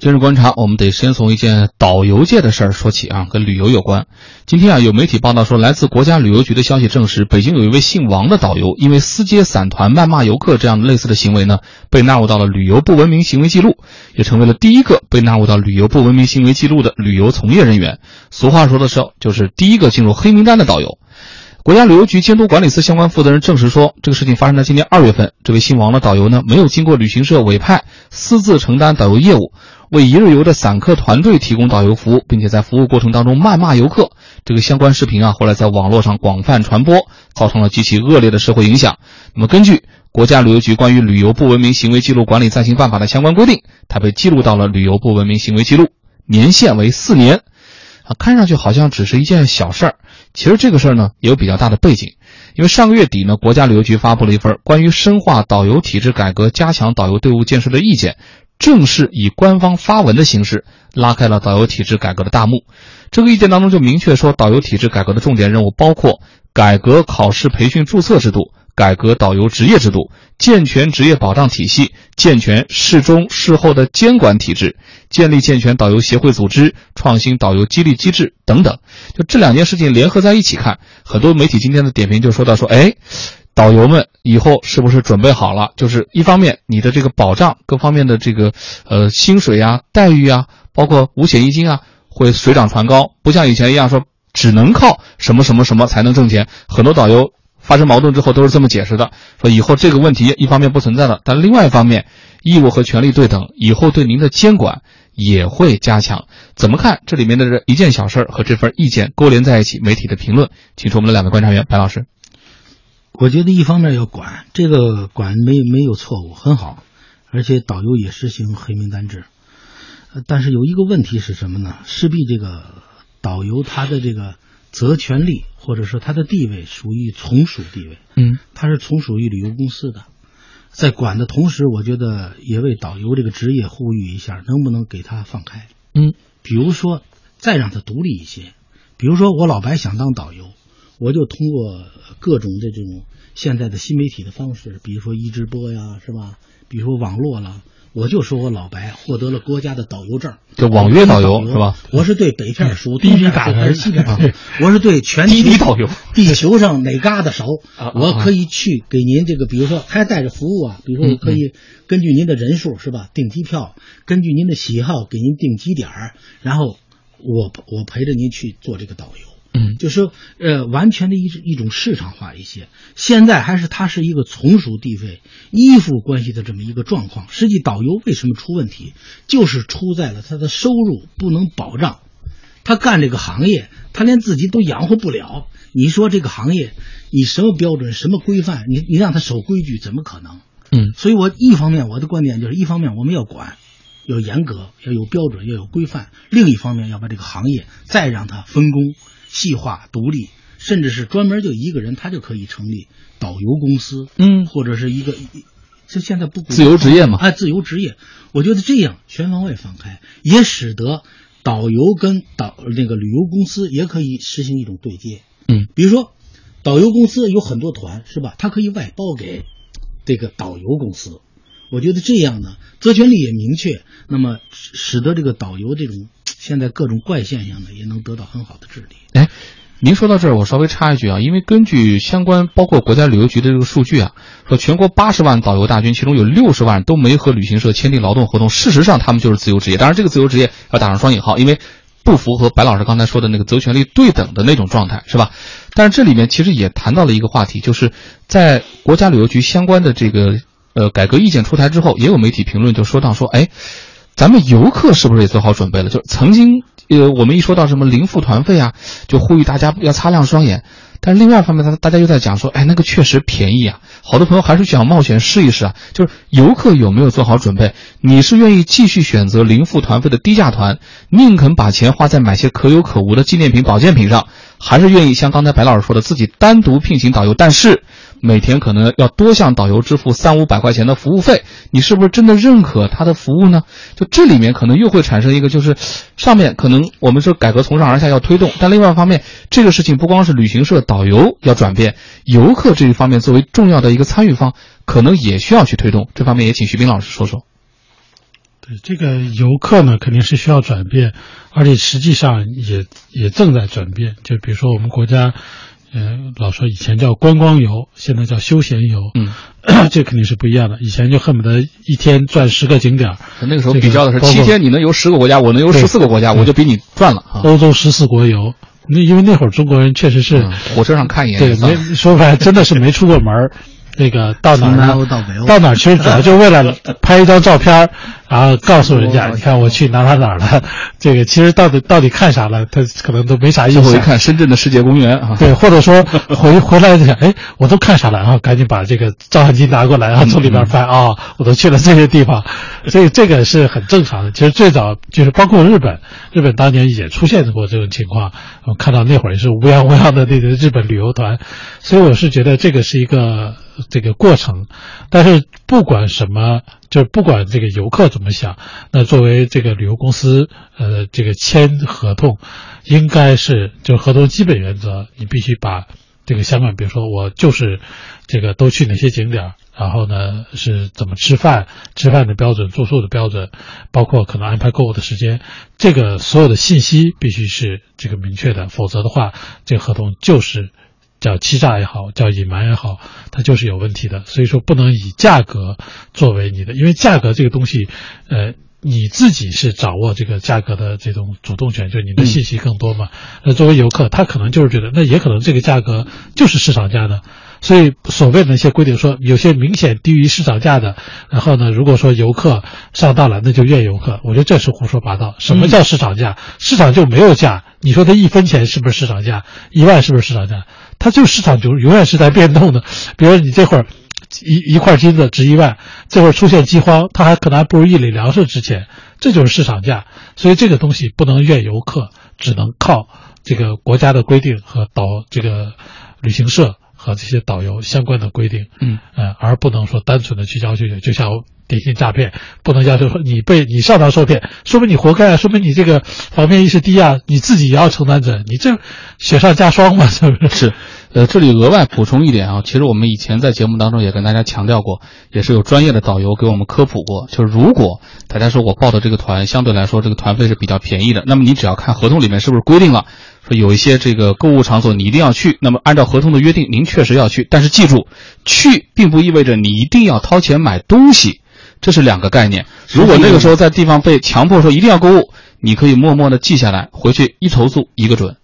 今日观察，我们得先从一件导游界的事儿说起啊，跟旅游有关。今天啊，有媒体报道说，来自国家旅游局的消息证实，北京有一位姓王的导游，因为私接散团、谩骂游客这样类似的行为呢，被纳入到了旅游不文明行为记录，也成为了第一个被纳入到旅游不文明行为记录的旅游从业人员。俗话说的是，就是第一个进入黑名单的导游。国家旅游局监督管理司相关负责人证实说，这个事情发生在今年二月份。这位姓王的导游呢，没有经过旅行社委派，私自承担导游业务，为一日游的散客团队提供导游服务，并且在服务过程当中谩骂游客。这个相关视频啊，后来在网络上广泛传播，造成了极其恶劣的社会影响。那么，根据国家旅游局关于旅游不文明行为记录管理暂行办法的相关规定，他被记录到了旅游不文明行为记录，年限为四年。啊，看上去好像只是一件小事儿。其实这个事儿呢也有比较大的背景，因为上个月底呢，国家旅游局发布了一份关于深化导游体制改革、加强导游队伍建设的意见，正式以官方发文的形式拉开了导游体制改革的大幕。这个意见当中就明确说，导游体制改革的重点任务包括改革考试培训注册制度。改革导游职业制度，健全职业保障体系，健全事中事后的监管体制，建立健全导游协会组织，创新导游激励机制等等。就这两件事情联合在一起看，很多媒体今天的点评就说到说，哎，导游们以后是不是准备好了？就是一方面你的这个保障各方面的这个呃薪水啊、待遇啊，包括五险一金啊，会水涨船高，不像以前一样说只能靠什么什么什么才能挣钱。很多导游。发生矛盾之后都是这么解释的，说以后这个问题一方面不存在了，但另外一方面，义务和权利对等，以后对您的监管也会加强。怎么看这里面的这一件小事儿和这份意见勾连在一起？媒体的评论，请出我们的两位观察员，白老师。我觉得一方面要管这个管没没有错误，很好，而且导游也实行黑名单制，但是有一个问题是什么呢？势必这个导游他的这个。责权利或者说他的地位属于从属地位，嗯，他是从属于旅游公司的，在管的同时，我觉得也为导游这个职业呼吁一下，能不能给他放开？嗯，比如说再让他独立一些，比如说我老白想当导游，我就通过各种的这种现在的新媒体的方式，比如说一直播呀，是吧？比如说网络了。我就说我老白获得了国家的导游证，就网约导游是吧？我是对北片熟，滴滴打还是西片熟？我是对全滴滴导游，地球上哪嘎达熟？我可以去给您这个，比如说还带着服务啊，比如说我可以根据您的人数是吧，订机票，根据您的喜好给您订几点儿，然后我我陪着您去做这个导游。嗯，就是说，呃，完全的一一种市场化一些。现在还是它是一个从属地位、依附关系的这么一个状况。实际导游为什么出问题，就是出在了他的收入不能保障，他干这个行业，他连自己都养活不了。你说这个行业，你什么标准、什么规范，你你让他守规矩，怎么可能？嗯，所以我一方面我的观点就是，一方面我们要管，要严格，要有标准，要有规范；另一方面要把这个行业再让它分工。细化、独立，甚至是专门就一个人，他就可以成立导游公司，嗯，或者是一个，就现在不自由职业嘛，哎，自由职业，我觉得这样全方位放开，也使得导游跟导那个旅游公司也可以实行一种对接，嗯，比如说导游公司有很多团是吧？他可以外包给这个导游公司，我觉得这样呢，责权利也明确，那么使得这个导游这种。现在各种怪现象呢，也能得到很好的治理。哎，您说到这儿，我稍微插一句啊，因为根据相关包括国家旅游局的这个数据啊，说全国八十万导游大军，其中有六十万都没和旅行社签订劳动合同。事实上，他们就是自由职业。当然，这个自由职业要打上双引号，因为不符合白老师刚才说的那个责权利对等的那种状态，是吧？但是这里面其实也谈到了一个话题，就是在国家旅游局相关的这个呃改革意见出台之后，也有媒体评论就说到说，哎。咱们游客是不是也做好准备了？就是曾经，呃，我们一说到什么零付团费啊，就呼吁大家要擦亮双眼。但是另外一方面，大大家又在讲说，哎，那个确实便宜啊，好多朋友还是想冒险试一试啊。就是游客有没有做好准备？你是愿意继续选择零付团费的低价团，宁肯把钱花在买些可有可无的纪念品、保健品上，还是愿意像刚才白老师说的，自己单独聘请导游？但是。每天可能要多向导游支付三五百块钱的服务费，你是不是真的认可他的服务呢？就这里面可能又会产生一个，就是上面可能我们说改革从上而下要推动，但另外一方面，这个事情不光是旅行社导游要转变，游客这一方面作为重要的一个参与方，可能也需要去推动。这方面也请徐斌老师说说。对这个游客呢，肯定是需要转变，而且实际上也也正在转变。就比如说我们国家，呃，老说以前叫观光游，现在叫休闲游，嗯，这肯定是不一样的。以前就恨不得一天转十个景点儿，那个时候比较的是七天你能游十个国家，我能游十四个国家，我就比你赚了。欧洲十四国游，那因为那会儿中国人确实是火车上看一眼，对，没说白真的是没出过门儿。那个到哪呢？到哪其实主要就为了拍一张照片，然后告诉人家，你看我去哪哪哪了。这个其实到底到底看啥了，他可能都没啥意思。最后一看深圳的世界公园啊，对，或者说回回来就想，哎，我都看啥了？然后赶紧把这个照相机拿过来，然后从里边翻啊，我都去了这些地方。所以这个是很正常的。其实最早就是包括日本，日本当年也出现过这种情况。我看到那会儿是乌泱乌泱的那个日本旅游团，所以我是觉得这个是一个。这个过程，但是不管什么，就是不管这个游客怎么想，那作为这个旅游公司，呃，这个签合同，应该是就合同基本原则，你必须把这个相关，比如说我就是这个都去哪些景点，然后呢是怎么吃饭，吃饭的标准、住宿的标准，包括可能安排购物的时间，这个所有的信息必须是这个明确的，否则的话，这个合同就是。叫欺诈也好，叫隐瞒也好，它就是有问题的。所以说，不能以价格作为你的，因为价格这个东西，呃，你自己是掌握这个价格的这种主动权，就你的信息更多嘛。那作为游客，他可能就是觉得，那也可能这个价格就是市场价的。所以，所谓的那些规定说，有些明显低于市场价的，然后呢，如果说游客上当了，那就怨游客。我觉得这是胡说八道。什么叫市场价？市场就没有价。你说它一分钱是不是市场价？一万是不是市场价？它就市场就永远是在变动的。比如你这会儿一一块金子值一万，这会儿出现饥荒，它还可能还不如一里粮食值钱。这就是市场价。所以这个东西不能怨游客，只能靠这个国家的规定和导这个旅行社。和这些导游相关的规定，嗯，呃，而不能说单纯的去要求，就像电信诈骗，不能要求说你被你上当受骗，说明你活该啊，说明你这个防骗意识低啊，你自己也要承担责任，你这雪上加霜嘛，是不是？是，呃，这里额外补充一点啊，其实我们以前在节目当中也跟大家强调过，也是有专业的导游给我们科普过，就是如果大家说我报的这个团相对来说这个团费是比较便宜的，那么你只要看合同里面是不是规定了。说有一些这个购物场所你一定要去，那么按照合同的约定，您确实要去，但是记住，去并不意味着你一定要掏钱买东西，这是两个概念。如果那个时候在地方被强迫说一定要购物，你可以默默的记下来，回去一投诉一个准。